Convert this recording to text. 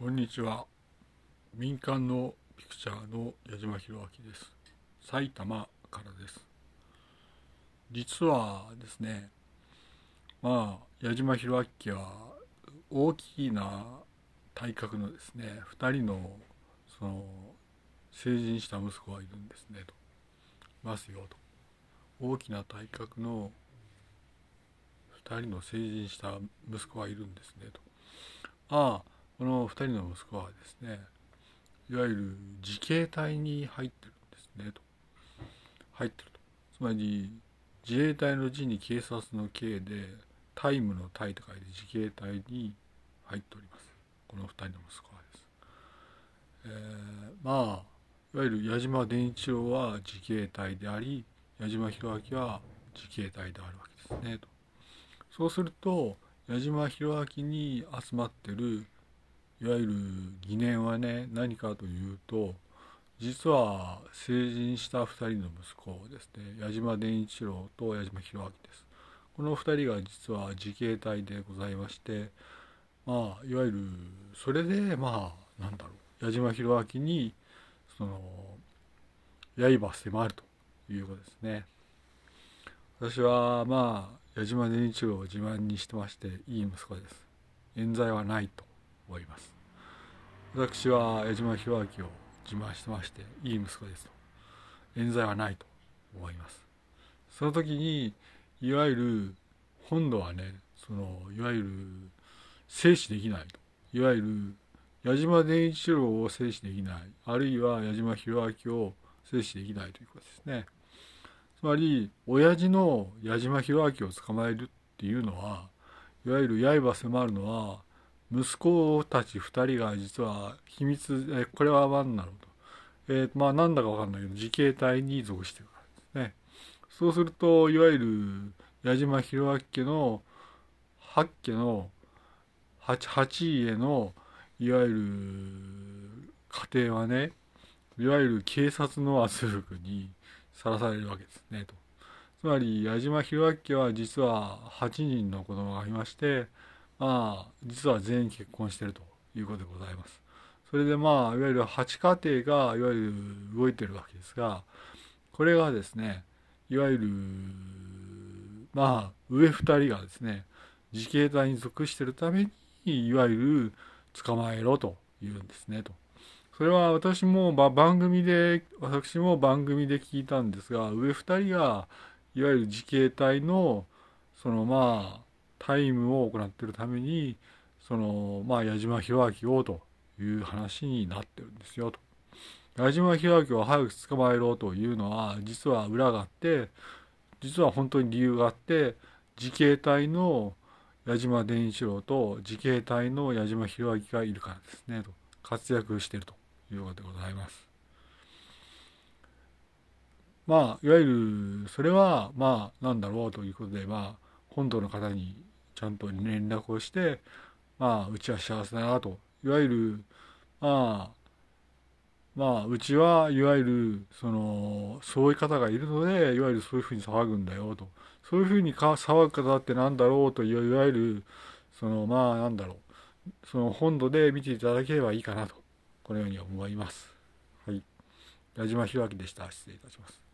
こんにちは。民間のピクチャーの矢島博明です。埼玉からです。実はですね、まあ、矢島博明は大きな体格のですね、2人のその成人した息子がいるんですねと。ますよと。大きな体格の2人の成人した息子がいるんですねと。ああこの2人の息子はですねいわゆる自警隊に入ってるんですねと。入ってると。つまり自衛隊の字に警察の刑でタイムのタイと書いて自警隊に入っております。この2人の息子はです、えー、まあいわゆる矢島伝一郎は自警隊であり矢島弘明は自警隊であるわけですねと。そうすると矢島弘明に集まってるいわゆる疑念はね何かというと実は成人した2人の息子ですね。矢島伝一郎と矢島弘明です。この2人が実は自警隊でございましてまあいわゆるそれでまあなんだろう。矢島弘明にその刃迫るということですね。私はまあ矢島伝一郎を自慢にしてましていい息子です。冤罪はないと。思います。私は矢島弘明を自慢してましていい息子ですと。冤罪はないと思います。その時にいわゆる本土はねそのいわゆる制止できないと。いわゆる矢島伝一郎を制止できない。あるいは矢島弘明を制止できないということですね。つまり親父の矢島弘明を捕まえるっていうのはいわゆる刃迫るのは息子たち2人が実は秘密えこれは何だろうと、えー、まあなんだか分かんないけど自警隊に属してるからですね。そうするといわゆる矢島弘明家の八家の八八家のいわゆる家庭はねいわゆる警察の圧力にさらされるわけですねと。つまり矢島弘明家は実は8人の子供がいましてあ実は全員結婚してるということでございます。それでまあいわゆる8家庭がいわゆる動いてるわけですがこれがですねいわゆるまあ上2人がですね自警隊に属してるためにいわゆる捕まえろと言うんですねと。それは私も番組で私も番組で聞いたんですが上2人がいわゆる自警隊のそのまあタイムを行っているためにそのまあ矢島弘明をという話になってるんですよと。矢島弘明を早く捕まえろというのは実は裏があって実は本当に理由があって自警隊の矢島伝一郎と自警隊の矢島弘明がいるからですねと活躍しているということでございます。まあいわゆるそれはまあなんだろうということでまあ本土の方にちゃんと連絡をしてまあうちは幸せだなといわゆるまあまあうちはいわゆるそのそういう方がいるのでいわゆるそういうふうに騒ぐんだよとそういうふうにか騒ぐ方ってなんだろうといわゆるそのまあなんだろうその本土で見ていただければいいかなとこのように思います。はい。矢島弘明でした。失礼いたします。